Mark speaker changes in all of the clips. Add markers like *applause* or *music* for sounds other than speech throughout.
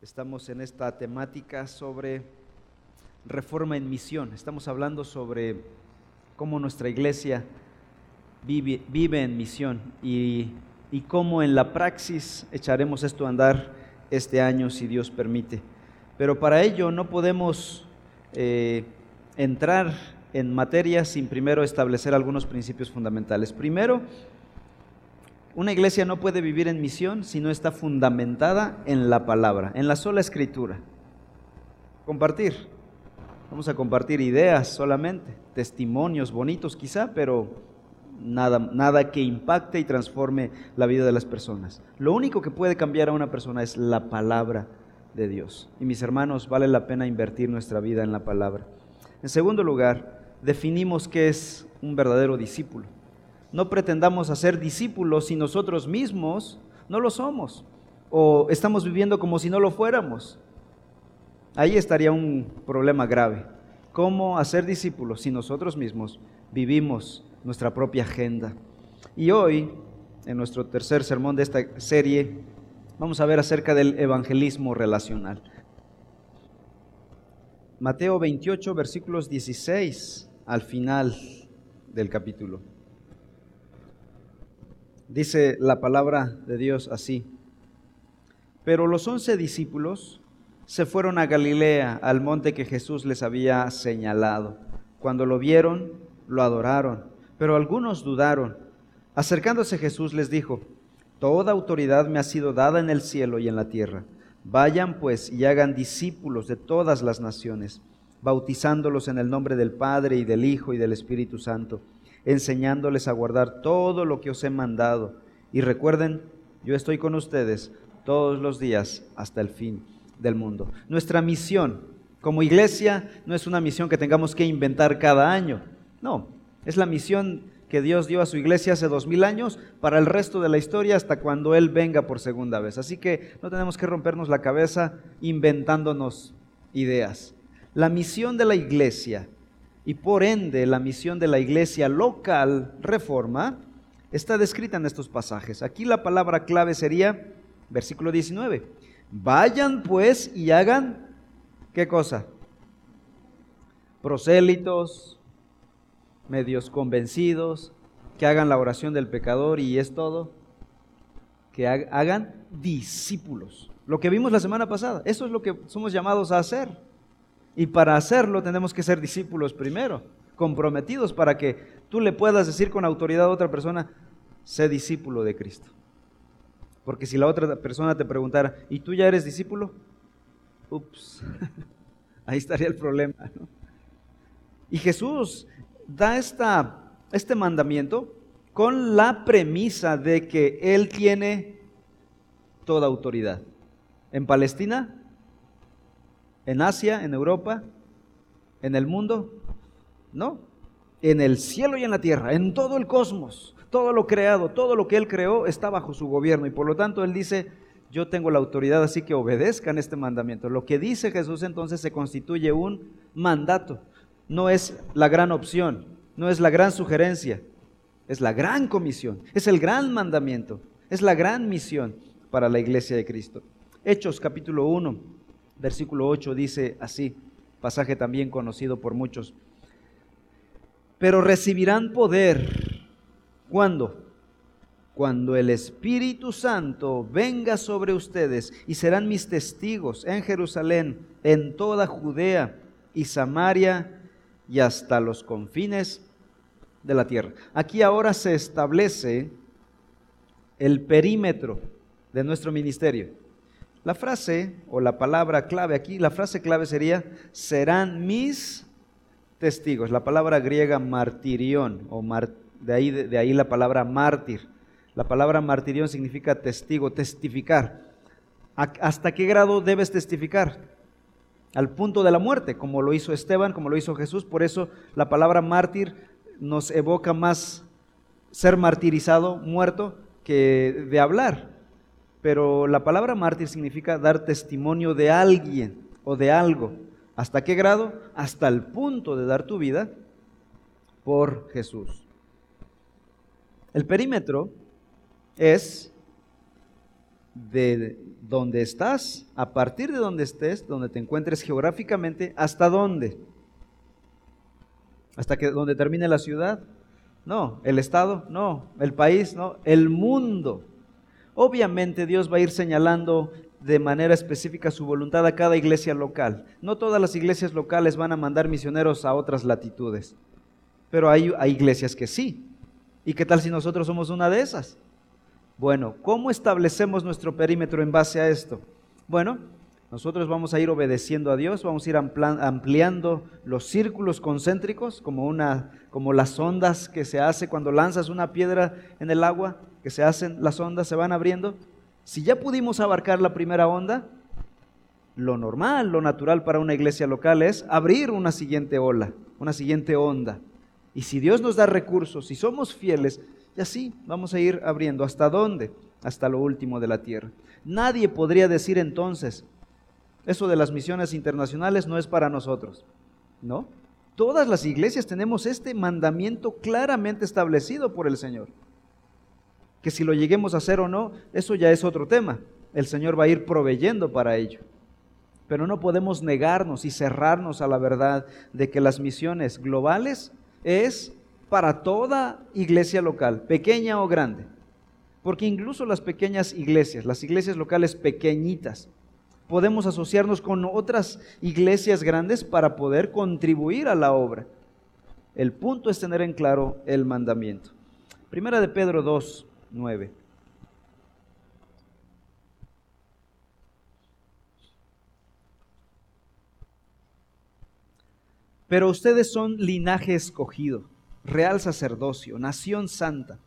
Speaker 1: Estamos en esta temática sobre reforma en misión. Estamos hablando sobre cómo nuestra iglesia vive, en misión y, y, cómo en la praxis echaremos esto a andar este año, si Dios permite. Pero para ello no podemos eh, entrar en materia sin primero establecer algunos principios fundamentales. Primero, una iglesia no puede vivir en misión si no está fundamentada en la palabra, en la sola escritura. Compartir. Vamos a compartir ideas solamente, testimonios bonitos quizá, pero nada, nada que impacte y transforme la vida de las personas. Lo único que puede cambiar a una persona es la palabra de Dios. Y mis hermanos, vale la pena invertir nuestra vida en la palabra. En segundo lugar, definimos qué es un verdadero discípulo. No pretendamos hacer discípulos si nosotros mismos no lo somos o estamos viviendo como si no lo fuéramos. Ahí estaría un problema grave. ¿Cómo hacer discípulos si nosotros mismos vivimos nuestra propia agenda? Y hoy, en nuestro tercer sermón de esta serie, vamos a ver acerca del evangelismo relacional. Mateo 28, versículos 16 al final del capítulo. Dice la palabra de Dios así. Pero los once discípulos se fueron a Galilea, al monte que Jesús les había señalado. Cuando lo vieron, lo adoraron, pero algunos dudaron. Acercándose Jesús les dijo, Toda autoridad me ha sido dada en el cielo y en la tierra. Vayan pues y hagan discípulos de todas las naciones, bautizándolos en el nombre del Padre y del Hijo y del Espíritu Santo enseñándoles a guardar todo lo que os he mandado. Y recuerden, yo estoy con ustedes todos los días hasta el fin del mundo. Nuestra misión como iglesia no es una misión que tengamos que inventar cada año. No, es la misión que Dios dio a su iglesia hace dos mil años para el resto de la historia hasta cuando Él venga por segunda vez. Así que no tenemos que rompernos la cabeza inventándonos ideas. La misión de la iglesia y por ende la misión de la iglesia local reforma está descrita en estos pasajes. Aquí la palabra clave sería versículo 19. Vayan pues y hagan, ¿qué cosa? Prosélitos, medios convencidos, que hagan la oración del pecador y es todo, que hagan discípulos. Lo que vimos la semana pasada, eso es lo que somos llamados a hacer. Y para hacerlo tenemos que ser discípulos primero, comprometidos para que tú le puedas decir con autoridad a otra persona, sé discípulo de Cristo. Porque si la otra persona te preguntara, ¿y tú ya eres discípulo? Ups, *laughs* ahí estaría el problema. Y Jesús da esta, este mandamiento con la premisa de que Él tiene toda autoridad. En Palestina ¿En Asia? ¿En Europa? ¿En el mundo? No. En el cielo y en la tierra, en todo el cosmos, todo lo creado, todo lo que Él creó está bajo su gobierno. Y por lo tanto Él dice, yo tengo la autoridad, así que obedezcan este mandamiento. Lo que dice Jesús entonces se constituye un mandato. No es la gran opción, no es la gran sugerencia, es la gran comisión, es el gran mandamiento, es la gran misión para la iglesia de Cristo. Hechos capítulo 1 versículo 8 dice así, pasaje también conocido por muchos. Pero recibirán poder. ¿Cuándo? Cuando el Espíritu Santo venga sobre ustedes y serán mis testigos en Jerusalén, en toda Judea y Samaria y hasta los confines de la tierra. Aquí ahora se establece el perímetro de nuestro ministerio. La frase o la palabra clave aquí, la frase clave sería, serán mis testigos. La palabra griega martirión, o de, ahí, de, ahí la palabra mártir. La palabra martirión significa testigo, testificar. ¿Hasta qué grado debes testificar? Al punto de la muerte, como lo hizo Esteban, como lo hizo Jesús. Por eso la palabra mártir nos evoca más ser martirizado, muerto, que de hablar. Pero la palabra mártir significa dar testimonio de alguien o de algo. ¿Hasta qué grado? Hasta el punto de dar tu vida por Jesús. El perímetro es de donde estás, a partir de donde estés, donde te encuentres geográficamente, hasta dónde. Hasta que donde termine la ciudad. No, el estado, no, el país, no, el mundo. Obviamente Dios va a ir señalando de manera específica su voluntad a cada iglesia local. No todas las iglesias locales van a mandar misioneros a otras latitudes, pero hay, hay iglesias que sí. ¿Y qué tal si nosotros somos una de esas? Bueno, ¿cómo establecemos nuestro perímetro en base a esto? Bueno, nosotros vamos a ir obedeciendo a Dios, vamos a ir ampliando los círculos concéntricos, como, una, como las ondas que se hace cuando lanzas una piedra en el agua, que se hacen, las ondas se van abriendo. Si ya pudimos abarcar la primera onda, lo normal, lo natural para una iglesia local es abrir una siguiente ola, una siguiente onda. Y si Dios nos da recursos, si somos fieles, y así vamos a ir abriendo. ¿Hasta dónde? Hasta lo último de la tierra. Nadie podría decir entonces, eso de las misiones internacionales no es para nosotros. ¿No? Todas las iglesias tenemos este mandamiento claramente establecido por el Señor. Que si lo lleguemos a hacer o no, eso ya es otro tema. El Señor va a ir proveyendo para ello. Pero no podemos negarnos y cerrarnos a la verdad de que las misiones globales es para toda iglesia local, pequeña o grande. Porque incluso las pequeñas iglesias, las iglesias locales pequeñitas, podemos asociarnos con otras iglesias grandes para poder contribuir a la obra. El punto es tener en claro el mandamiento. Primera de Pedro 2, 9. Pero ustedes son linaje escogido real sacerdocio, nación santa,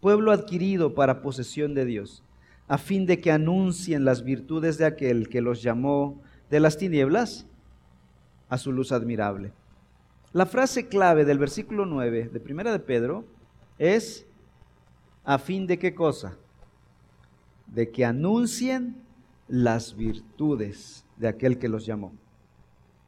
Speaker 1: pueblo adquirido para posesión de Dios, a fin de que anuncien las virtudes de aquel que los llamó de las tinieblas a su luz admirable. La frase clave del versículo 9 de Primera de Pedro es a fin de qué cosa? De que anuncien las virtudes de aquel que los llamó.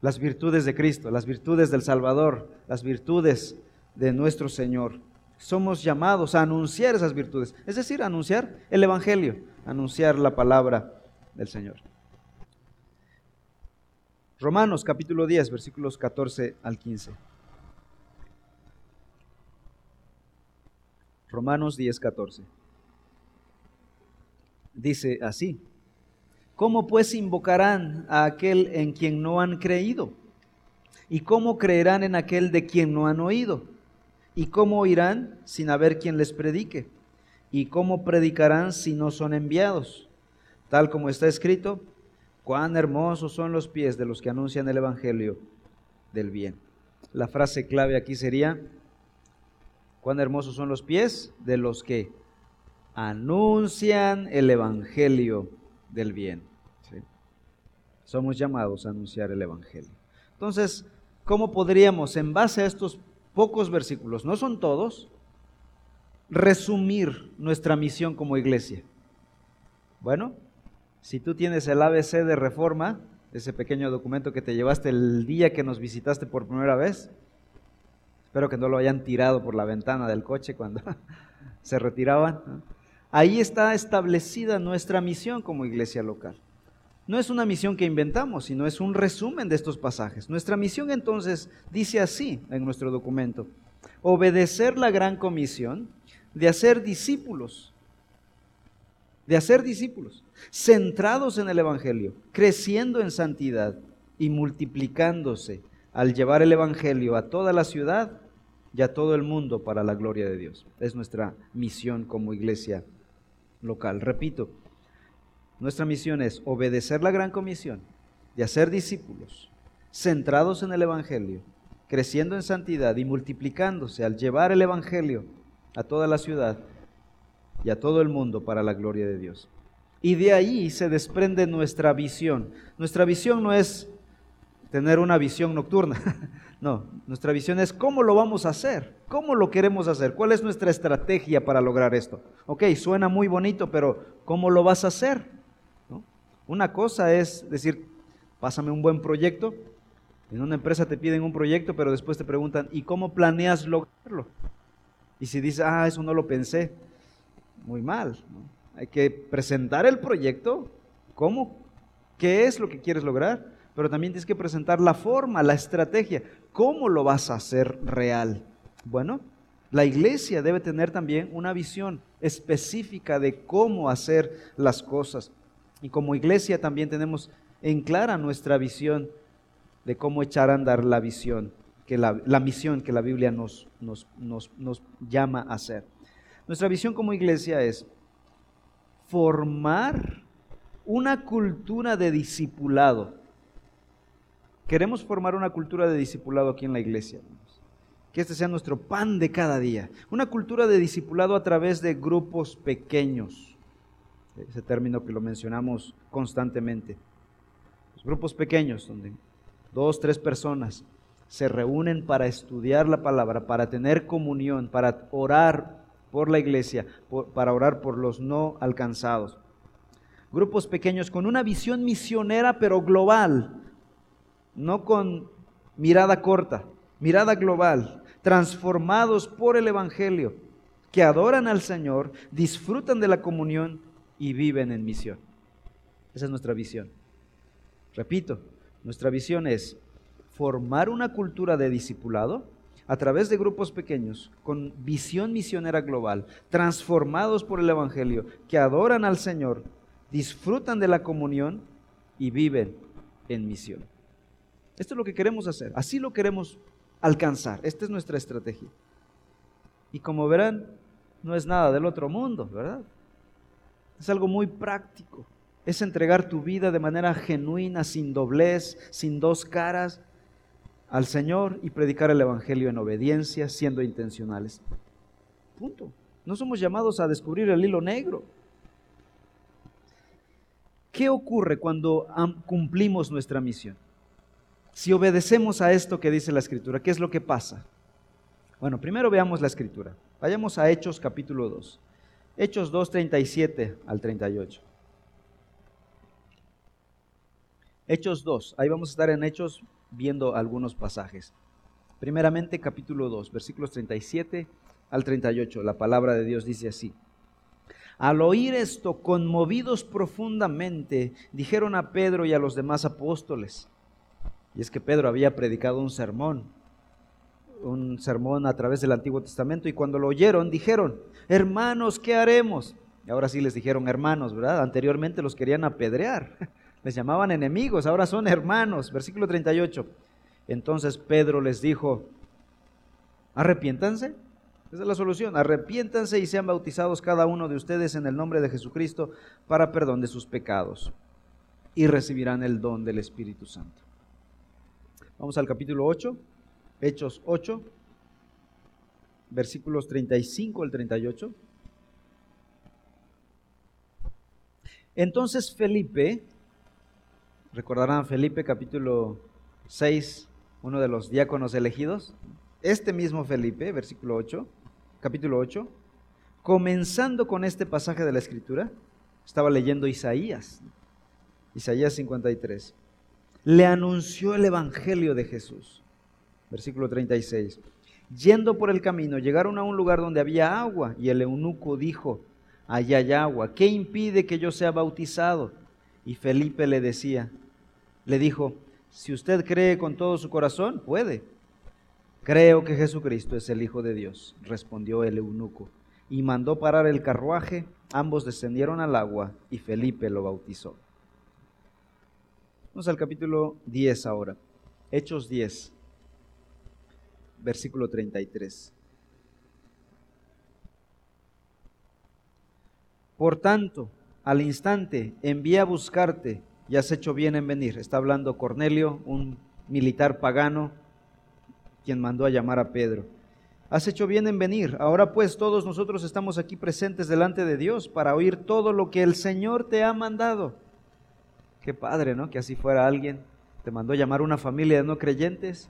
Speaker 1: Las virtudes de Cristo, las virtudes del Salvador, las virtudes de nuestro Señor. Somos llamados a anunciar esas virtudes, es decir, anunciar el Evangelio, anunciar la palabra del Señor. Romanos capítulo 10, versículos 14 al 15. Romanos 10, 14. Dice así, ¿cómo pues invocarán a aquel en quien no han creído? ¿Y cómo creerán en aquel de quien no han oído? ¿Y cómo oirán sin haber quien les predique? ¿Y cómo predicarán si no son enviados? Tal como está escrito, cuán hermosos son los pies de los que anuncian el Evangelio del bien. La frase clave aquí sería, cuán hermosos son los pies de los que anuncian el Evangelio del bien. Somos llamados a anunciar el Evangelio. Entonces, ¿cómo podríamos, en base a estos pocos versículos, no son todos, resumir nuestra misión como iglesia. Bueno, si tú tienes el ABC de reforma, ese pequeño documento que te llevaste el día que nos visitaste por primera vez, espero que no lo hayan tirado por la ventana del coche cuando *laughs* se retiraban, ahí está establecida nuestra misión como iglesia local. No es una misión que inventamos, sino es un resumen de estos pasajes. Nuestra misión entonces dice así en nuestro documento, obedecer la gran comisión de hacer discípulos, de hacer discípulos, centrados en el Evangelio, creciendo en santidad y multiplicándose al llevar el Evangelio a toda la ciudad y a todo el mundo para la gloria de Dios. Es nuestra misión como iglesia local. Repito, nuestra misión es obedecer la gran comisión de hacer discípulos centrados en el Evangelio, creciendo en santidad y multiplicándose al llevar el Evangelio a toda la ciudad y a todo el mundo para la gloria de Dios. Y de ahí se desprende nuestra visión. Nuestra visión no es tener una visión nocturna. *laughs* No, nuestra visión es cómo lo vamos a hacer, cómo lo queremos hacer, cuál es nuestra estrategia para lograr esto. Ok, suena muy bonito, pero ¿cómo lo vas a hacer? Una cosa es decir, pásame un buen proyecto. En una empresa te piden un proyecto, pero después te preguntan, ¿y cómo planeas lograrlo? Y si dices, ah, eso no lo pensé, muy mal. hay que presentar el proyecto, cómo, qué es lo que quieres lograr, pero también tienes que presentar la forma, la estrategia, cómo lo vas a hacer real. Bueno, la iglesia debe tener también una visión específica de cómo hacer las cosas. Y como iglesia también tenemos en clara nuestra visión de cómo echar a andar la visión, que la, misión que la Biblia nos, nos, llama a hacer. Nuestra visión como iglesia es formar una cultura de discipulado. Queremos formar una cultura de discipulado aquí en la iglesia. Que este sea nuestro pan de cada día. Una cultura de discipulado a través de grupos pequeños. Ese término que lo mencionamos constantemente. Grupos pequeños, donde dos, tres personas se reúnen para estudiar la palabra, para tener comunión, para orar por la iglesia, para orar por los no alcanzados. Grupos pequeños con una visión misionera pero global, no con mirada corta, mirada global, transformados por el Evangelio, que adoran al Señor, disfrutan de la comunión y viven en misión. Esa es nuestra visión. Repito, nuestra visión es formar una cultura de discipulado a través de grupos pequeños con visión misionera global, transformados por el Evangelio, que adoran al Señor, disfrutan de la comunión y viven en misión. Esto es lo que queremos hacer, así lo queremos alcanzar. Esta es nuestra estrategia. Y como verán, no es nada del otro mundo, ¿verdad? Es algo muy práctico. Es entregar tu vida de manera genuina, sin doblez, sin dos caras, al Señor y predicar el Evangelio en obediencia, siendo intencionales. Punto. No somos llamados a descubrir el hilo negro. ¿Qué ocurre cuando cumplimos nuestra misión? Si obedecemos a esto que dice la Escritura, ¿qué es lo que pasa? Bueno, primero veamos la Escritura. Vayamos a Hechos capítulo 2. Hechos 2, 37 al 38. Hechos 2. Ahí vamos a estar en Hechos viendo algunos pasajes. Primeramente capítulo 2, versículos 37 al 38. La palabra de Dios dice así. Al oír esto, conmovidos profundamente, dijeron a Pedro y a los demás apóstoles. Y es que Pedro había predicado un sermón, un sermón a través del Antiguo Testamento, y cuando lo oyeron, dijeron, hermanos, ¿qué haremos? Y ahora sí les dijeron hermanos, ¿verdad? Anteriormente los querían apedrear. *laughs* Les llamaban enemigos, ahora son hermanos. Versículo 38. Entonces Pedro les dijo, arrepiéntanse. Esa es la solución. Arrepiéntanse y sean bautizados cada uno de ustedes en el nombre de Jesucristo para perdón de sus pecados. Y recibirán el don del Espíritu Santo. Vamos al capítulo 8, Hechos 8, versículos 35 al 38. Entonces Felipe, Recordarán Felipe capítulo 6, uno de los diáconos elegidos. Este mismo Felipe, versículo 8, capítulo 8, comenzando con este pasaje de la Escritura, estaba leyendo Isaías, Isaías 53. Le anunció el Evangelio de Jesús, versículo 36. Yendo por el camino, llegaron a un lugar donde había agua y el eunuco dijo, allá hay agua, ¿qué impide que yo sea bautizado? Y Felipe le decía, le dijo, si usted cree con todo su corazón, puede. Creo que Jesucristo es el Hijo de Dios, respondió el eunuco, y mandó parar el carruaje, ambos descendieron al agua y Felipe lo bautizó. Vamos al capítulo 10 ahora, Hechos 10, versículo 33. Por tanto, al instante envía a buscarte y has hecho bien en venir. Está hablando Cornelio, un militar pagano, quien mandó a llamar a Pedro. Has hecho bien en venir. Ahora pues todos nosotros estamos aquí presentes delante de Dios para oír todo lo que el Señor te ha mandado. Qué padre, ¿no? Que así fuera alguien. Te mandó llamar una familia de no creyentes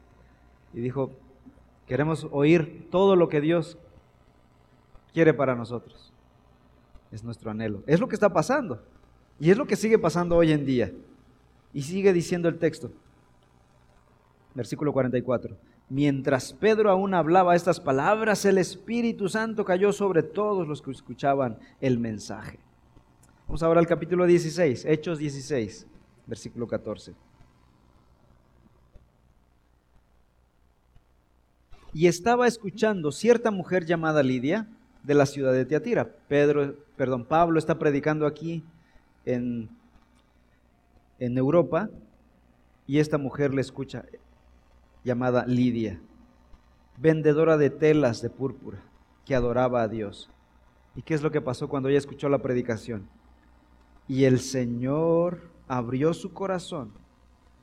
Speaker 1: y dijo, queremos oír todo lo que Dios quiere para nosotros. Es nuestro anhelo. Es lo que está pasando. Y es lo que sigue pasando hoy en día. Y sigue diciendo el texto. Versículo 44. Mientras Pedro aún hablaba estas palabras, el Espíritu Santo cayó sobre todos los que escuchaban el mensaje. Vamos ahora al capítulo 16, Hechos 16, versículo 14. Y estaba escuchando cierta mujer llamada Lidia de la ciudad de Tiatira. Pedro, perdón, Pablo está predicando aquí en, en Europa y esta mujer le escucha llamada Lidia, vendedora de telas de púrpura, que adoraba a Dios. ¿Y qué es lo que pasó cuando ella escuchó la predicación? Y el Señor abrió su corazón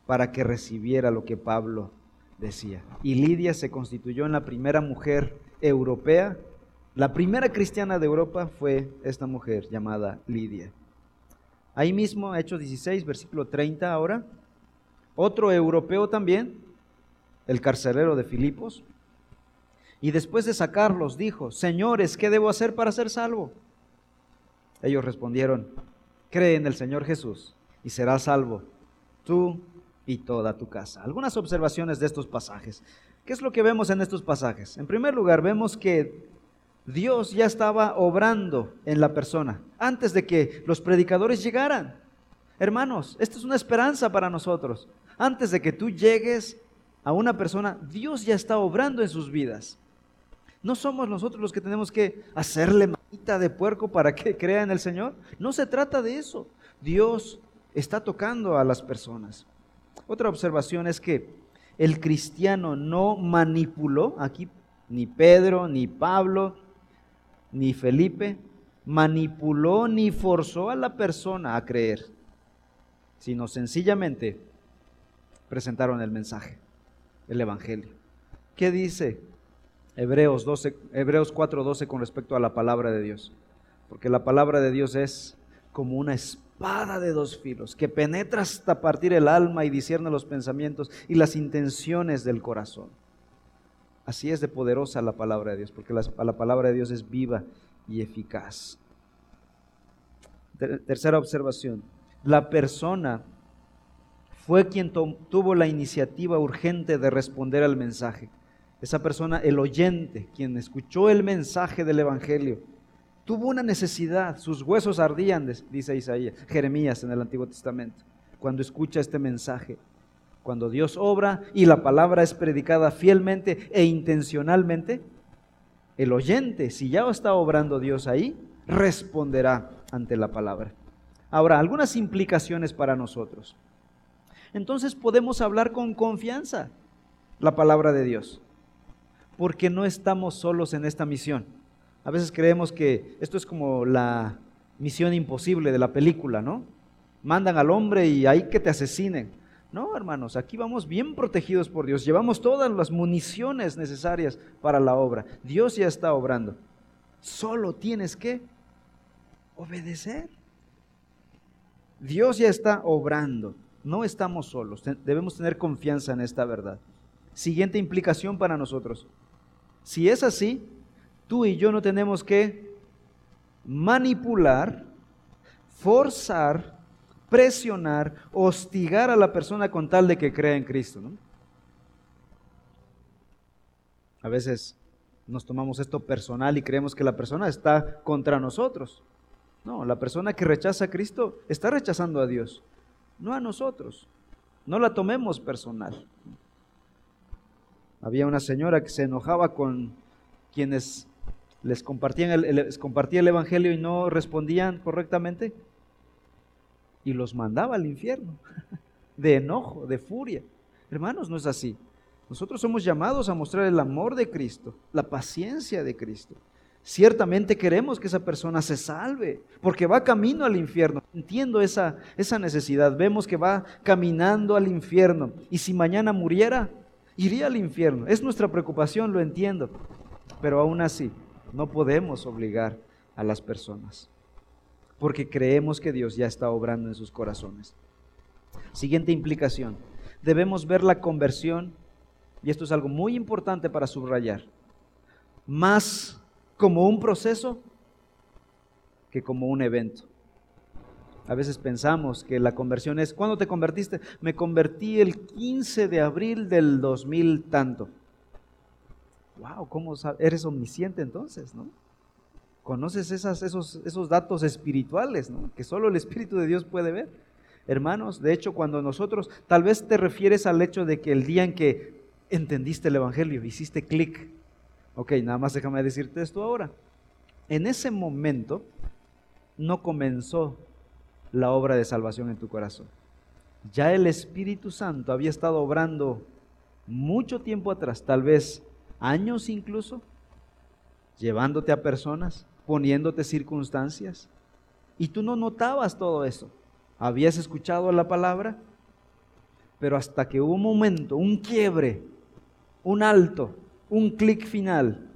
Speaker 1: para que recibiera lo que Pablo decía. Y Lidia se constituyó en la primera mujer europea. La primera cristiana de Europa fue esta mujer llamada Lidia. Ahí mismo, Hechos 16, versículo 30 ahora. Otro europeo también, el carcelero de Filipos. Y después de sacarlos, dijo, Señores, ¿qué debo hacer para ser salvo? Ellos respondieron, cree en el Señor Jesús y serás salvo, tú y toda tu casa. Algunas observaciones de estos pasajes. ¿Qué es lo que vemos en estos pasajes? En primer lugar, vemos que Dios ya estaba obrando en la persona antes de que los predicadores llegaran. Hermanos, esto es una esperanza para nosotros. Antes de que tú llegues a una persona, Dios ya está obrando en sus vidas. No somos nosotros los que tenemos que hacerle de puerco para que *laughs* crea en el Señor. No se trata de eso. Dios está tocando a las personas. Otra observación es que el cristiano no manipuló, aquí ni Pedro, ni Pablo, ni Felipe, manipuló ni forzó a la persona a creer, sino sencillamente presentaron el mensaje, el Evangelio. ¿Qué dice Hebreos, 12, Hebreos 4:12 con respecto a la palabra de Dios? Porque la palabra de Dios es como una espada de dos filos que penetra hasta partir el alma y discierne los pensamientos y las intenciones del corazón. Así es de poderosa la palabra de Dios, porque la, la palabra de Dios es viva y eficaz. Tercera observación, la persona fue quien tuvo la iniciativa urgente de responder al mensaje. Esa persona, el oyente, quien escuchó el mensaje del Evangelio, Tuvo una necesidad, sus huesos ardían, dice Isaías, Jeremías en el Antiguo Testamento, cuando escucha este mensaje. Cuando Dios obra y la palabra es predicada fielmente e intencionalmente, el oyente, si ya está obrando Dios ahí, responderá ante la palabra. Ahora, algunas implicaciones para nosotros. Entonces podemos hablar con confianza la palabra de Dios, porque no estamos solos en esta misión. A veces creemos que esto es como la misión imposible de la película, ¿no? Mandan al hombre y ahí que te asesinen. No, hermanos, aquí vamos bien protegidos por Dios. Llevamos todas las municiones necesarias para la obra. Dios ya está obrando. Solo tienes que obedecer. Dios ya está obrando. No estamos solos. Debemos tener confianza en esta verdad. Siguiente implicación para nosotros. Si es así, tú y yo no tenemos que manipular, forzar, presionar, hostigar a la persona con tal de que crea en Cristo. A veces nos tomamos esto personal y creemos que la persona está contra nosotros. No, la persona que rechaza a Cristo está rechazando a Dios, no a nosotros. No la tomemos personal. Había una señora que se enojaba con quienes les compartían el, les compartía el Evangelio y no respondían correctamente y los mandaba al infierno, *laughs* de enojo, de furia. Hermanos, no es así. Nosotros somos llamados a mostrar el amor de Cristo, la paciencia de Cristo. Ciertamente queremos que esa persona se salve, porque va camino al infierno. Entiendo esa, esa necesidad. Vemos que va caminando al infierno. Y si mañana muriera, iría al infierno. Es nuestra preocupación, lo entiendo. Pero aún así, no podemos obligar a las personas, porque creemos que Dios ya está obrando en sus corazones. Siguiente implicación. Debemos ver la conversión, y esto es algo muy importante para subrayar, más como un proceso que como un evento. A veces pensamos que la conversión es, ¿cuándo te convertiste? Me convertí el 15 de abril del 2000 tanto wow, ¿cómo? Eres omnisciente entonces, ¿no? Conoces esos, esos datos espirituales, ¿no? que solo el Espíritu de Dios puede ver. Hermanos, de hecho, cuando nosotros, tal vez te refieres al hecho de que el día en que entendiste el Evangelio, hiciste clic. Ok, nada más déjame decirte esto ahora. En ese momento no comenzó la obra de salvación en tu corazón. Ya el Espíritu Santo había estado obrando mucho tiempo atrás, tal vez años incluso, llevándote a personas, poniéndote circunstancias, y tú no notabas todo eso. Habías escuchado la palabra, pero hasta que hubo un momento, un quiebre, un alto, un clic final,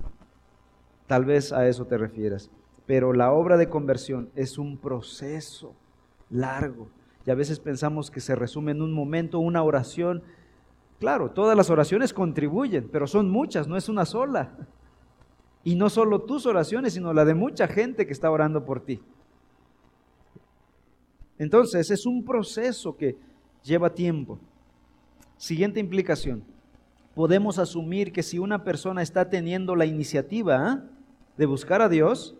Speaker 1: tal vez a eso te refieras. Pero la obra de conversión es un proceso largo. Y a veces pensamos que se resume en un momento, una oración. Claro, todas las oraciones contribuyen, pero son muchas, no es una sola. Y no solo tus oraciones, sino la de mucha gente que está orando por ti. Entonces, es un proceso que lleva tiempo. Siguiente implicación. Podemos asumir que si una persona está teniendo la iniciativa ¿ah? de buscar a Dios,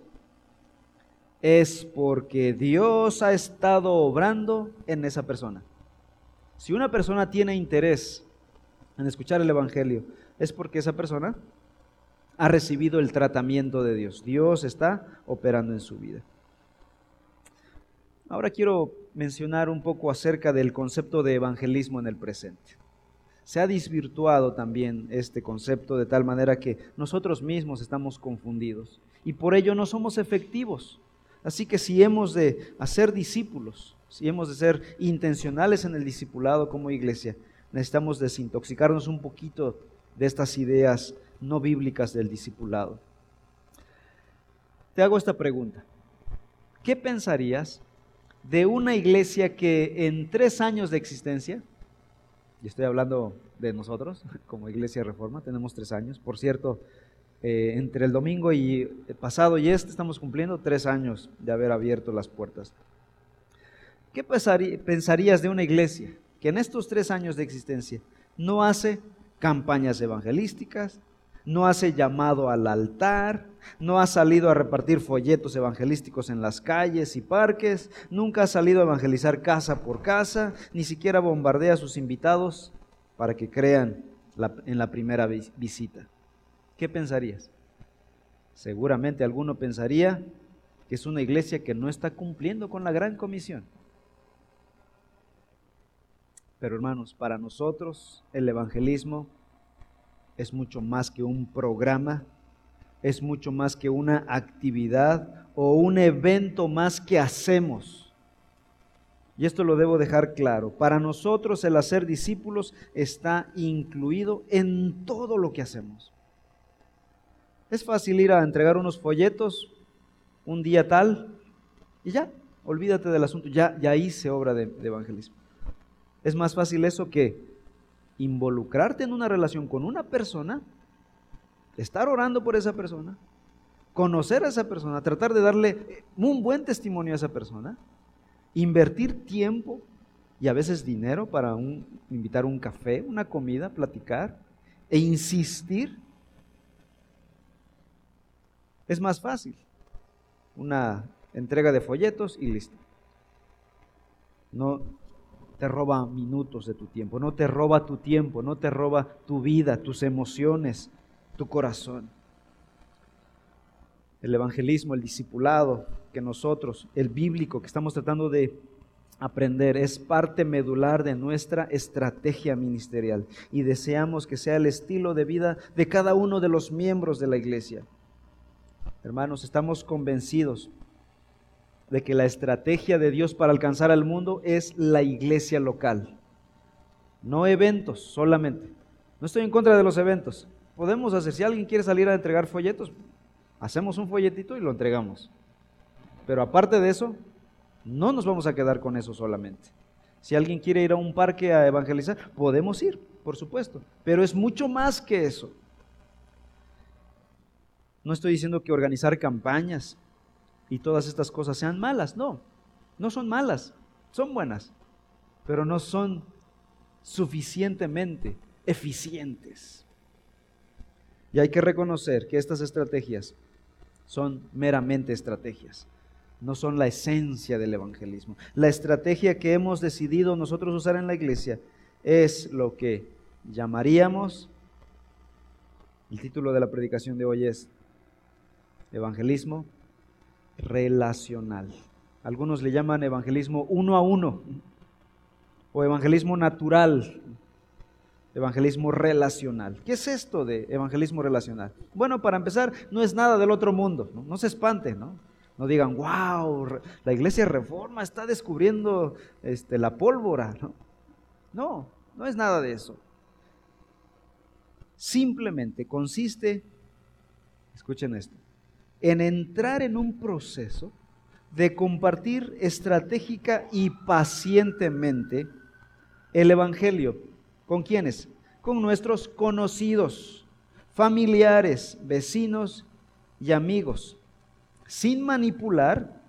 Speaker 1: es porque Dios ha estado obrando en esa persona. Si una persona tiene interés en escuchar el Evangelio, es porque esa persona ha recibido el tratamiento de Dios. Dios está operando en su vida. Ahora quiero mencionar un poco acerca del concepto de evangelismo en el presente. Se ha desvirtuado también este concepto de tal manera que nosotros mismos estamos confundidos y por ello no somos efectivos. Así que si hemos de hacer discípulos, si hemos de ser intencionales en el discipulado como iglesia, necesitamos desintoxicarnos un poquito de estas ideas no bíblicas del discipulado. Te hago esta pregunta. ¿Qué pensarías de una iglesia que en tres años de existencia, y estoy hablando de nosotros *laughs* como iglesia reforma, tenemos tres años, por cierto, eh, entre el domingo y el pasado y este estamos cumpliendo tres años de haber abierto las puertas. ¿Qué pensarías de una iglesia que en estos tres años de existencia no hace campañas evangelísticas, no hace llamado al altar, no ha salido a repartir folletos evangelísticos en las calles y parques, nunca ha salido a evangelizar casa por casa, ni siquiera bombardea a sus invitados para que crean en la primera visita. ¿Qué pensarías? Seguramente alguno pensaría que es una iglesia que no está cumpliendo con la gran comisión. Pero hermanos, para nosotros el evangelismo es mucho más que un programa, es mucho más que una actividad o un evento más que hacemos. Y esto lo debo dejar claro. Para nosotros el hacer discípulos está incluido en todo lo que hacemos. Es fácil ir a entregar unos folletos un día tal y ya, olvídate del asunto, ya, ya hice obra de, evangelismo. Es más fácil eso que involucrarte en una relación con una persona, estar orando por esa persona, conocer a esa persona, tratar de darle un buen testimonio a esa persona, invertir tiempo y a veces dinero para un, invitar un café, una comida, platicar e insistir es más fácil. Una entrega de folletos y listo. No te roba minutos de tu tiempo, no te roba tu tiempo, no te roba tu vida, tus emociones, tu corazón. El evangelismo, el discipulado que nosotros, el bíblico que estamos tratando de aprender, es parte medular de nuestra estrategia ministerial y deseamos que sea el estilo de vida de cada uno de los miembros de la iglesia. Hermanos, estamos convencidos de que la estrategia de Dios para alcanzar al mundo es la iglesia local. No eventos solamente. No estoy en contra de los eventos. Podemos hacer, si alguien quiere salir a entregar folletos, hacemos un folletito y lo entregamos. Pero aparte de eso, no nos vamos a quedar con eso solamente. Si alguien quiere ir a un parque a evangelizar, podemos ir, por supuesto. Pero es mucho más que eso. No estoy diciendo que organizar campañas y todas estas cosas sean malas, no, no son malas, son buenas, pero no son suficientemente eficientes. Y hay que reconocer que estas estrategias son meramente estrategias, no son la esencia del evangelismo. La estrategia que hemos decidido nosotros usar en la iglesia es lo que llamaríamos, el título de la predicación de hoy es Evangelismo relacional. Algunos le llaman evangelismo uno a uno o evangelismo natural, evangelismo relacional. ¿Qué es esto de evangelismo relacional? Bueno, para empezar, no es nada del otro mundo, no, se espanten, ¿no? No digan, wow, la iglesia reforma está descubriendo este, la pólvora, ¿no? No, no es nada de eso. Simplemente consiste, escuchen esto, en entrar en un proceso de compartir estratégica y pacientemente el Evangelio. ¿Con quiénes? Con nuestros conocidos, familiares, vecinos y amigos, sin manipular,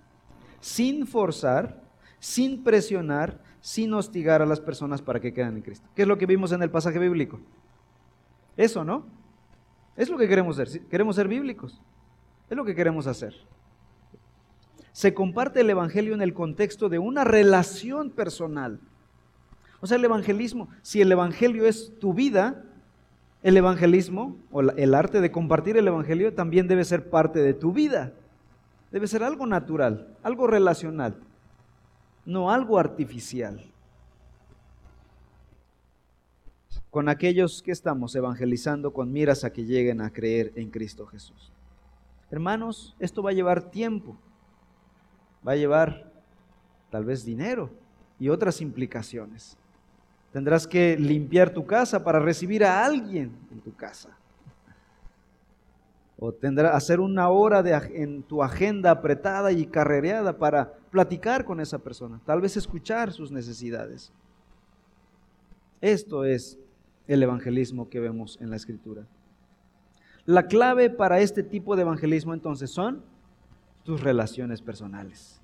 Speaker 1: sin forzar, sin presionar, sin hostigar a las personas para que queden en Cristo. ¿Qué es lo que vimos en el pasaje bíblico? Eso, ¿no? Es lo que queremos ser. Queremos ser bíblicos. Es lo que queremos hacer. Se comparte el Evangelio en el contexto de una relación personal. O sea, el evangelismo, si el Evangelio es tu vida, el evangelismo o el arte de compartir el Evangelio también debe ser parte de tu vida. Debe ser algo natural, algo relacional, no algo artificial. Con aquellos que estamos evangelizando con miras a que lleguen a creer en Cristo Jesús. Hermanos, esto va a llevar tiempo, va a llevar tal vez dinero y otras implicaciones. Tendrás que limpiar tu casa para recibir a alguien en tu casa. O tendrás hacer una hora de, en tu agenda apretada y carrereada para platicar con esa persona, tal vez escuchar sus necesidades. Esto es el evangelismo que vemos en la escritura. La clave para este tipo de evangelismo entonces son tus relaciones personales.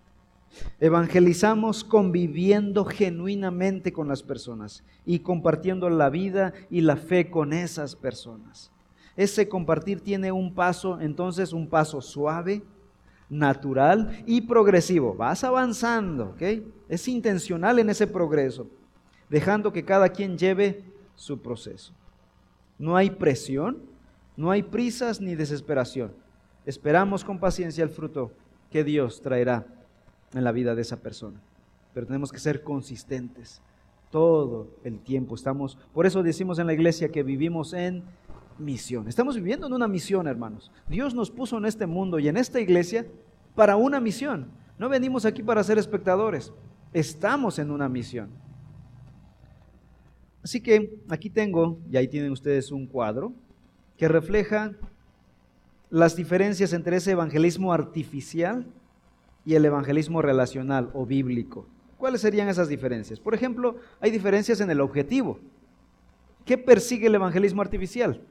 Speaker 1: Evangelizamos conviviendo genuinamente con las personas y compartiendo la vida y la fe con esas personas. Ese compartir tiene un paso, entonces un paso suave, natural y progresivo. Vas avanzando, ¿ok? Es intencional en ese progreso, dejando que cada quien lleve su proceso. No hay presión, no hay prisas ni desesperación. Esperamos con paciencia el fruto que Dios traerá en la vida de esa persona. Pero tenemos que ser consistentes todo el tiempo. Estamos, por eso decimos en la iglesia que vivimos en misión. Estamos viviendo en una misión, hermanos. Dios nos puso en este mundo y en esta iglesia para una misión. No venimos aquí para ser espectadores. Estamos en una misión. Así que aquí tengo, y ahí tienen ustedes un cuadro que refleja las diferencias entre ese evangelismo artificial y el evangelismo relacional o bíblico. ¿Cuáles serían esas diferencias? Por ejemplo, hay diferencias en el objetivo. ¿Qué persigue el evangelismo artificial?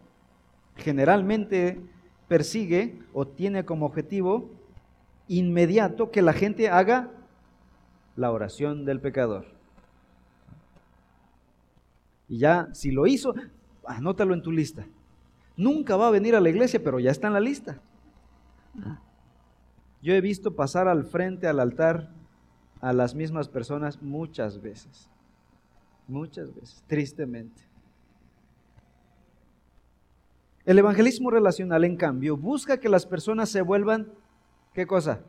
Speaker 1: Generalmente persigue o tiene como objetivo inmediato que la gente haga la oración del pecador. Y ya, si lo hizo, anótalo en tu lista. Nunca va a venir a la iglesia, pero ya está en la lista. Yo he visto pasar al frente al altar a las mismas personas muchas veces. Muchas veces, tristemente. El evangelismo relacional, en cambio, busca que las personas se vuelvan, ¿qué cosa?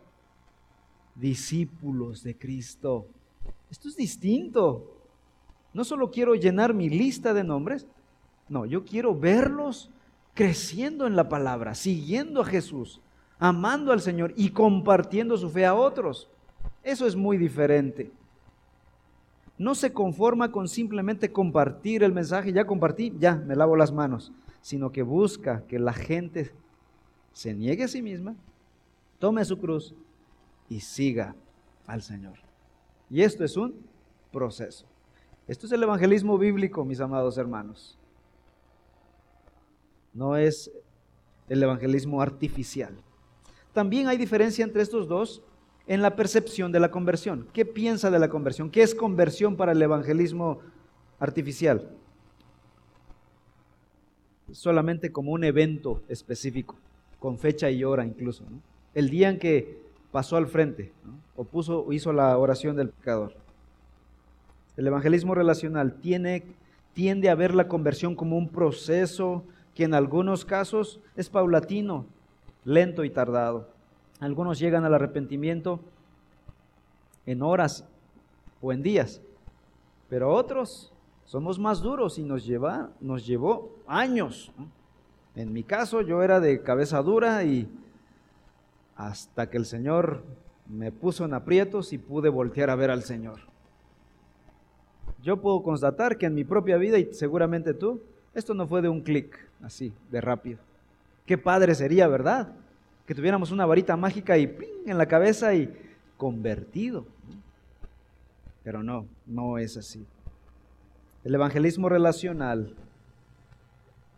Speaker 1: Discípulos de Cristo. Esto es distinto. No solo quiero llenar mi lista de nombres, no, yo quiero verlos creciendo en la palabra, siguiendo a Jesús, amando al Señor y compartiendo su fe a otros. Eso es muy diferente. No se conforma con simplemente compartir el mensaje, ya compartí, ya me lavo las manos, sino que busca que la gente se niegue a sí misma, tome su cruz y siga al Señor. Y esto es un proceso. Esto es el evangelismo bíblico, mis amados hermanos no es el evangelismo artificial. También hay diferencia entre estos dos en la percepción de la conversión. ¿Qué piensa de la conversión? ¿Qué es conversión para el evangelismo artificial? Solamente como un evento específico. con fecha y hora incluso. El día en que pasó al frente o puso, hizo la oración del pecador. El evangelismo relacional tiene, tiende a ver la conversión como un proceso que en algunos casos es paulatino, lento y tardado. Algunos llegan al arrepentimiento en horas o en días, pero otros somos más duros y nos, lleva, nos llevó años. En mi caso yo era de cabeza dura y hasta que el Señor me puso en aprietos y pude voltear a ver al Señor. Yo puedo constatar que en mi propia vida, y seguramente tú, esto no fue de un clic, así, de rápido. Qué padre sería, ¿verdad? Que tuviéramos una varita mágica y en la cabeza y convertido. Pero no, no es así. El evangelismo relacional,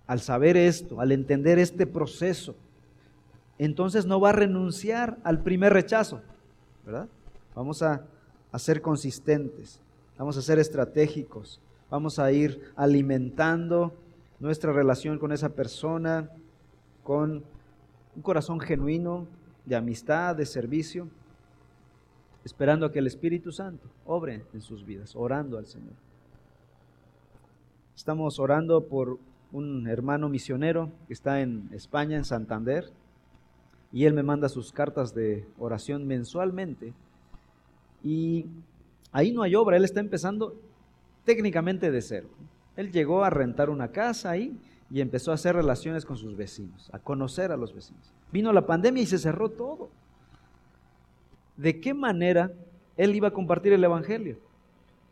Speaker 1: al saber esto, al entender este proceso, entonces no va a renunciar al primer rechazo, ¿verdad? Vamos a, a ser consistentes, vamos a ser estratégicos, vamos a ir alimentando nuestra relación con esa persona, con un corazón genuino de amistad, de servicio, esperando a que el Espíritu Santo obre en sus vidas, orando al Señor. Estamos orando por un hermano misionero que está en España, en Santander, y él me manda sus cartas de oración mensualmente. Y ahí no hay obra, él está empezando técnicamente de cero. Él llegó a rentar una casa ahí y empezó a hacer relaciones con sus vecinos, a conocer a los vecinos. Vino la pandemia y se cerró todo. ¿De qué manera él iba a compartir el Evangelio?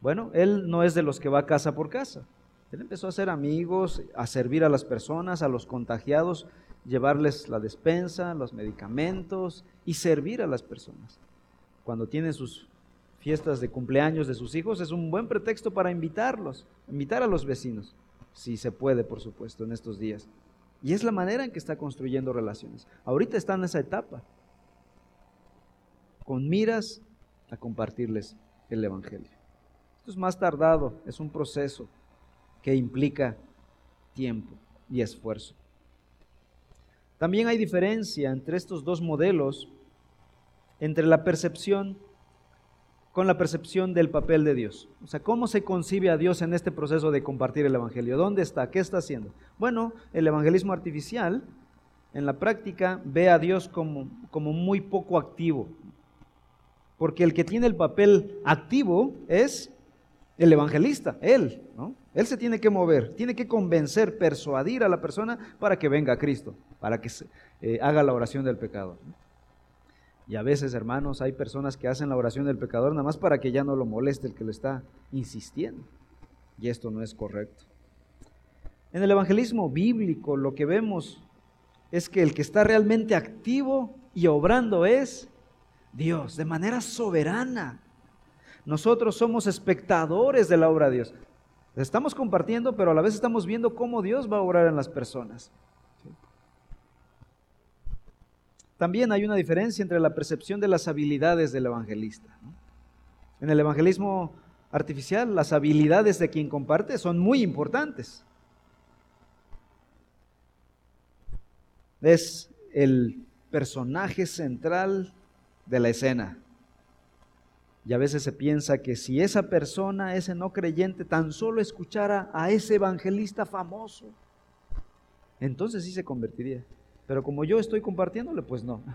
Speaker 1: Bueno, él no es de los que va casa por casa. Él empezó a hacer amigos, a servir a las personas, a los contagiados, llevarles la despensa, los medicamentos y servir a las personas. Cuando tienen sus fiestas de cumpleaños de sus hijos, es un buen pretexto para invitarlos, invitar a los vecinos, si se puede, por supuesto, en estos días. Y es la manera en que está construyendo relaciones. Ahorita está en esa etapa, con miras a compartirles el Evangelio. Esto es más tardado, es un proceso que implica tiempo y esfuerzo. También hay diferencia entre estos dos modelos, entre la percepción con la percepción del papel de Dios. O sea, ¿cómo se concibe a Dios en este proceso de compartir el Evangelio? ¿Dónde está? ¿Qué está haciendo? Bueno, el evangelismo artificial en la práctica ve a Dios como, como muy poco activo. Porque el que tiene el papel activo es el evangelista, él, ¿no? Él se tiene que mover, tiene que convencer, persuadir a la persona para que venga a Cristo, para que se, eh, haga la oración del pecador. Y a veces, hermanos, hay personas que hacen la oración del pecador nada más para que ya no lo moleste el que lo está insistiendo. Y esto no es correcto. En el evangelismo bíblico lo que vemos es que el que está realmente activo y obrando es Dios, de manera soberana. Nosotros somos espectadores de la obra de Dios. Estamos compartiendo, pero a la vez estamos viendo cómo Dios va a obrar en las personas. También hay una diferencia entre la percepción de las habilidades del evangelista. En el evangelismo artificial, las habilidades de quien comparte son muy importantes. Es el personaje central de la escena. Y a veces se piensa que si esa persona, ese no creyente, tan solo escuchara a ese evangelista famoso, entonces sí se convertiría. Pero como yo estoy compartiéndole, pues no. *laughs*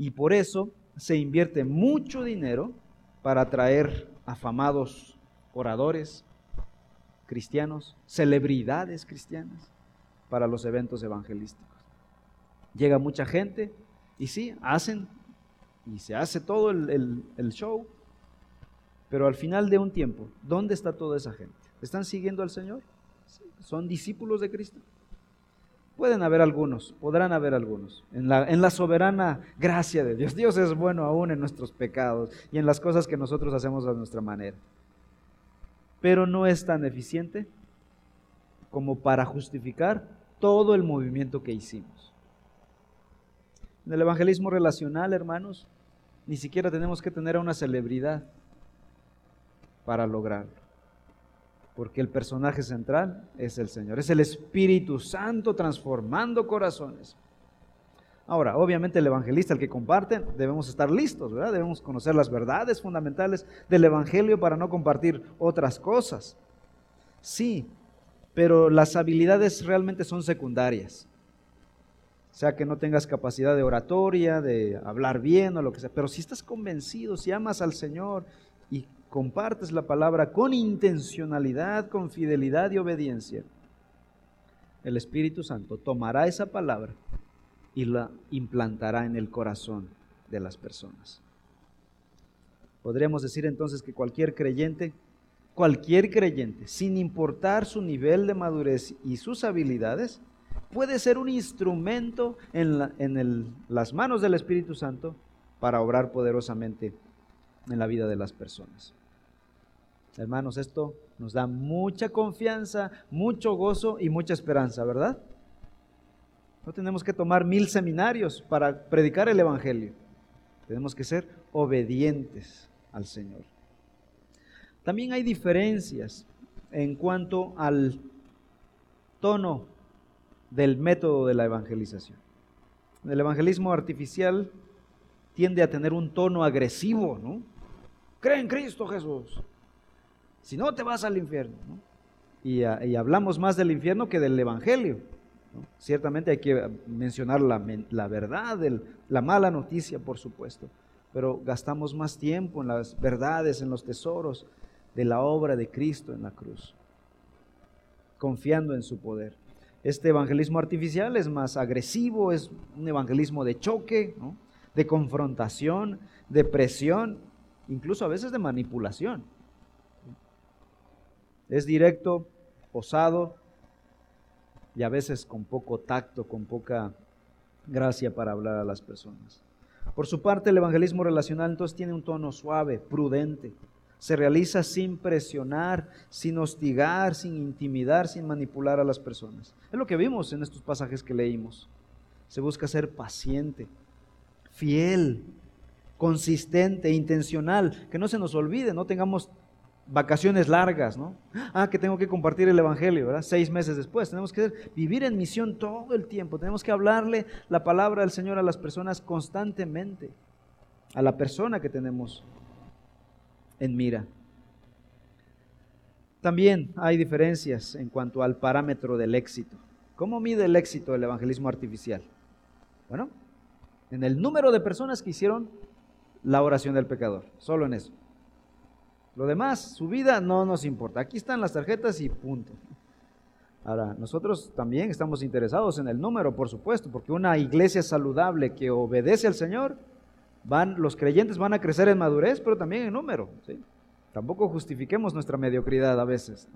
Speaker 1: Y por eso se invierte mucho dinero para atraer afamados oradores cristianos, celebridades cristianas para los eventos evangelísticos. Llega mucha gente y sí, hacen y se hace todo el, show, pero al final de un tiempo, ¿dónde está toda esa gente? ¿Están siguiendo al Señor? ¿Son discípulos de Cristo? Pueden haber algunos, podrán haber algunos, en la, soberana gracia de Dios. Dios es bueno aún en nuestros pecados y en las cosas que nosotros hacemos a nuestra manera. Pero no es tan eficiente como para justificar todo el movimiento que hicimos. En el evangelismo relacional, hermanos, ni siquiera tenemos que tener a una celebridad para lograrlo. Porque el personaje central es el Señor, es el Espíritu Santo transformando corazones. Ahora, obviamente el evangelista, el que comparte, debemos estar listos, ¿verdad? Debemos conocer las verdades fundamentales del Evangelio para no compartir otras cosas. Sí, pero las habilidades realmente son secundarias. O sea, que no tengas capacidad de oratoria, de hablar bien o lo que sea. Pero si estás convencido, si amas al Señor y compartes la palabra con intencionalidad, con fidelidad y obediencia, el Espíritu Santo tomará esa palabra y la implantará en el corazón de las personas. Podríamos decir entonces que cualquier creyente, cualquier creyente, sin importar su nivel de madurez y sus habilidades, puede ser un instrumento en, las manos del Espíritu Santo para obrar poderosamente en la vida de las personas. Hermanos, esto nos da mucha confianza, mucho gozo y mucha esperanza, ¿verdad? No tenemos que tomar mil seminarios para predicar el Evangelio. Tenemos que ser obedientes al Señor. También hay diferencias en cuanto al tono del método de la evangelización. El evangelismo artificial tiende a tener un tono agresivo, ¿no? Cree en Cristo Jesús. Si no, te vas al infierno. Y, hablamos más del infierno que del evangelio. Ciertamente hay que mencionar la, la verdad, la mala noticia, por supuesto. Pero gastamos más tiempo en las verdades, en los tesoros de la obra de Cristo en la cruz, confiando en su poder. Este evangelismo artificial es más agresivo, es un evangelismo de choque, de confrontación, de presión, incluso a veces de manipulación. Es directo, osado y a veces con poco tacto, con poca gracia para hablar a las personas. Por su parte, el evangelismo relacional entonces tiene un tono suave, prudente, se realiza sin presionar, sin hostigar, sin intimidar, sin manipular a las personas. Es lo que vimos en estos pasajes que leímos. Se busca ser paciente, fiel, consistente, intencional, que no se nos olvide, no tengamos vacaciones largas, ¿no? Ah, que tengo que compartir el Evangelio, ¿verdad? Seis meses después. Tenemos que vivir en misión todo el tiempo. Tenemos que hablarle la palabra del Señor a las personas constantemente, a la persona que tenemos en mira. También hay diferencias en cuanto al parámetro del éxito. ¿Cómo mide el éxito del evangelismo artificial? Bueno, en el número de personas que hicieron la oración del pecador, solo en eso. Lo demás, su vida no nos importa. Aquí están las tarjetas y punto. Ahora, nosotros también estamos interesados en el número, por supuesto, porque una iglesia saludable que obedece al Señor van, los creyentes van a crecer en madurez, pero también en número. Tampoco justifiquemos nuestra mediocridad a veces.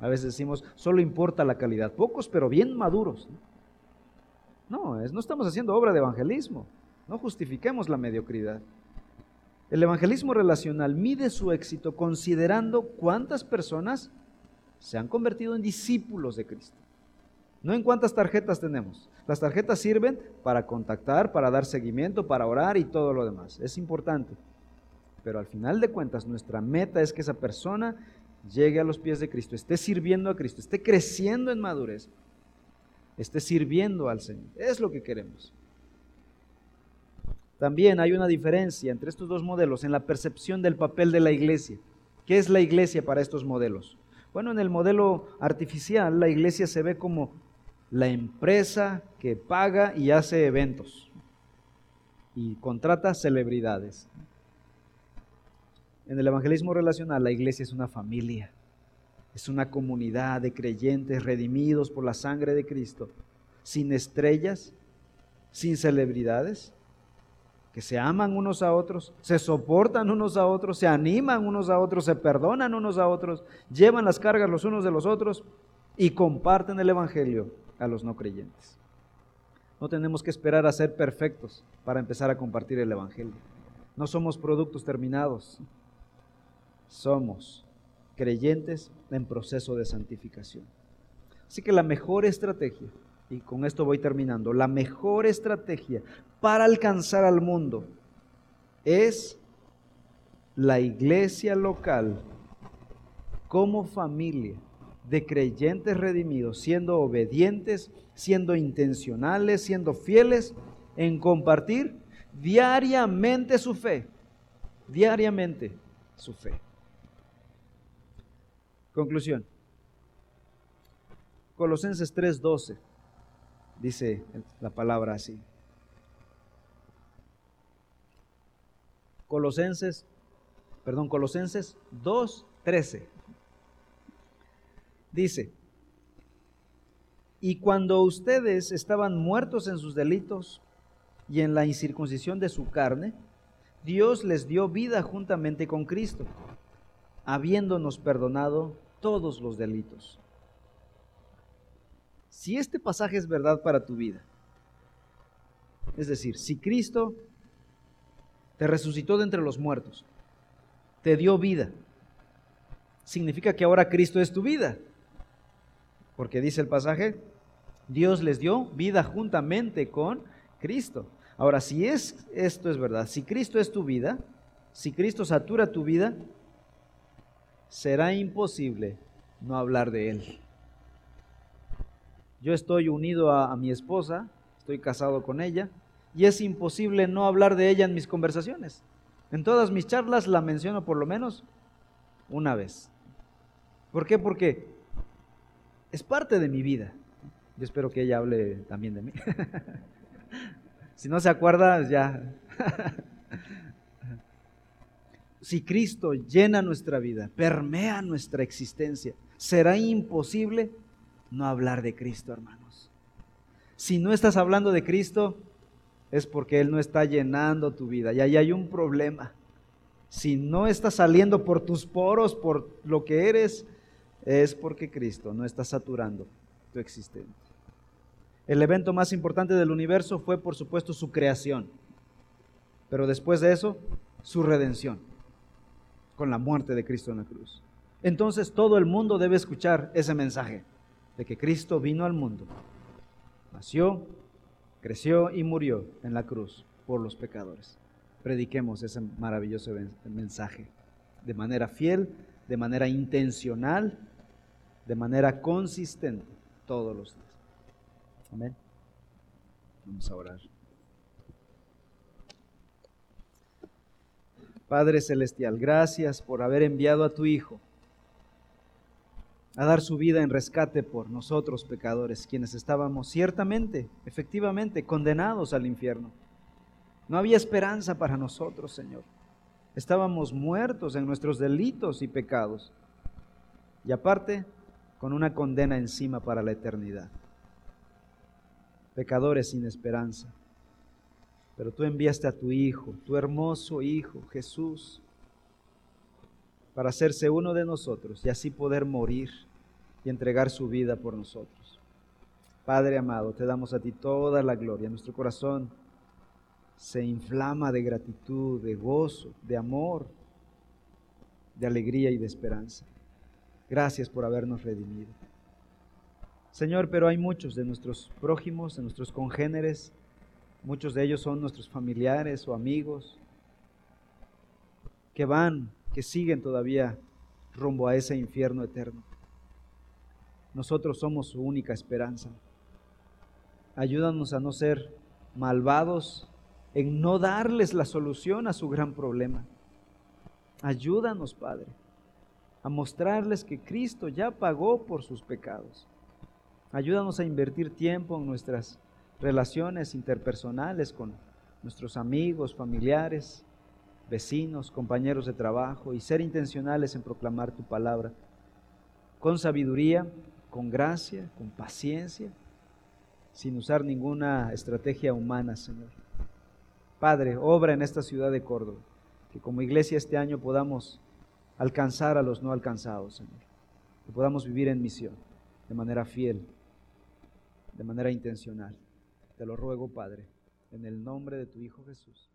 Speaker 1: A veces decimos, solo importa la calidad. Pocos, pero bien maduros. No, es, no estamos haciendo obra de evangelismo. No justifiquemos la mediocridad. El evangelismo relacional mide su éxito considerando cuántas personas se han convertido en discípulos de Cristo. No en cuántas tarjetas tenemos. Las tarjetas sirven para contactar, para dar seguimiento, para orar y todo lo demás. Es importante. Pero al final de cuentas, nuestra meta es que esa persona llegue a los pies de Cristo, esté sirviendo a Cristo, esté creciendo en madurez, esté sirviendo al Señor. Es lo que queremos. También hay una diferencia entre estos dos modelos en la percepción del papel de la iglesia. ¿Qué es la iglesia para estos modelos? Bueno, en el modelo artificial la iglesia se ve como la empresa que paga y hace eventos y contrata celebridades. En el evangelismo relacional la iglesia es una familia, es una comunidad de creyentes redimidos por la sangre de Cristo, sin estrellas, sin celebridades, que se aman unos a otros, se soportan unos a otros, se animan unos a otros, se perdonan unos a otros, llevan las cargas los unos de los otros y comparten el Evangelio a los no creyentes. No tenemos que esperar a ser perfectos para empezar a compartir el Evangelio. No somos productos terminados. Somos creyentes en proceso de santificación. Así que la mejor estrategia, y con esto voy terminando, la mejor estrategia para alcanzar al mundo es la iglesia local como familia de creyentes redimidos, siendo obedientes, siendo intencionales, siendo fieles en compartir diariamente su fe, diariamente su fe. Conclusión. Colosenses 3:12 dice la palabra así. Colosenses, perdón, Colosenses 2:13. Dice, y cuando ustedes estaban muertos en sus delitos y en la incircuncisión de su carne, Dios les dio vida juntamente con Cristo, habiéndonos perdonado todos los delitos. Si este pasaje es verdad para tu vida, es decir, si Cristo te resucitó de entre los muertos, te dio vida, significa que ahora Cristo es tu vida. Porque dice el pasaje, Dios les dio vida juntamente con Cristo. Ahora, si es esto es verdad, si Cristo es tu vida, si Cristo satura tu vida, será imposible no hablar de Él. Yo estoy unido a, mi esposa, estoy casado con ella, y es imposible no hablar de ella en mis conversaciones. En todas mis charlas la menciono por lo menos una vez. ¿Por qué? Porque es parte de mi vida. Yo espero que ella hable también de mí. *laughs* si no se acuerda, ya. *laughs* si Cristo llena nuestra vida, permea nuestra existencia, será imposible no hablar de Cristo, hermanos. Si no estás hablando de Cristo, es porque Él no está llenando tu vida. Y ahí hay un problema. Si no está saliendo por tus poros, por lo que eres, es porque Cristo no está saturando tu existencia. El evento más importante del universo fue, por supuesto, su creación. Pero después de eso, su redención, con la muerte de Cristo en la cruz. Entonces todo el mundo debe escuchar ese mensaje de que Cristo vino al mundo, nació, creció y murió en la cruz por los pecadores. Prediquemos ese maravilloso mensaje de manera fiel, de manera intencional, de manera consistente todos los días. Amén. Vamos a orar. Padre Celestial, gracias por haber enviado a tu Hijo a dar su vida en rescate por nosotros pecadores, quienes estábamos ciertamente, efectivamente, condenados al infierno. No había esperanza para nosotros, Señor. Estábamos muertos en nuestros delitos y pecados. Y aparte, con una condena encima para la eternidad. Pecadores sin esperanza. Pero tú enviaste a tu Hijo, tu hermoso Hijo, Jesús, para hacerse uno de nosotros y así poder morir y entregar su vida por nosotros. Padre amado, te damos a ti toda la gloria. Nuestro corazón se inflama de gratitud, de gozo, de amor, de alegría y de esperanza. Gracias por habernos redimido. Señor, pero hay muchos de nuestros prójimos, de nuestros congéneres, muchos de ellos son nuestros familiares o amigos, que van que siguen todavía rumbo a ese infierno eterno. Nosotros somos su única esperanza. Ayúdanos a no ser malvados en no darles la solución a su gran problema. Ayúdanos, Padre, a mostrarles que Cristo ya pagó por sus pecados. Ayúdanos a invertir tiempo en nuestras relaciones interpersonales con nuestros amigos, familiares, vecinos, compañeros de trabajo y ser intencionales en proclamar tu palabra con sabiduría, con gracia, con paciencia, sin usar ninguna estrategia humana, Señor. Padre, obra en esta ciudad de Córdoba, que como iglesia este año podamos alcanzar a los no alcanzados, Señor, que podamos vivir en misión de manera fiel, de manera intencional. Te lo ruego, Padre, en el nombre de tu Hijo Jesús.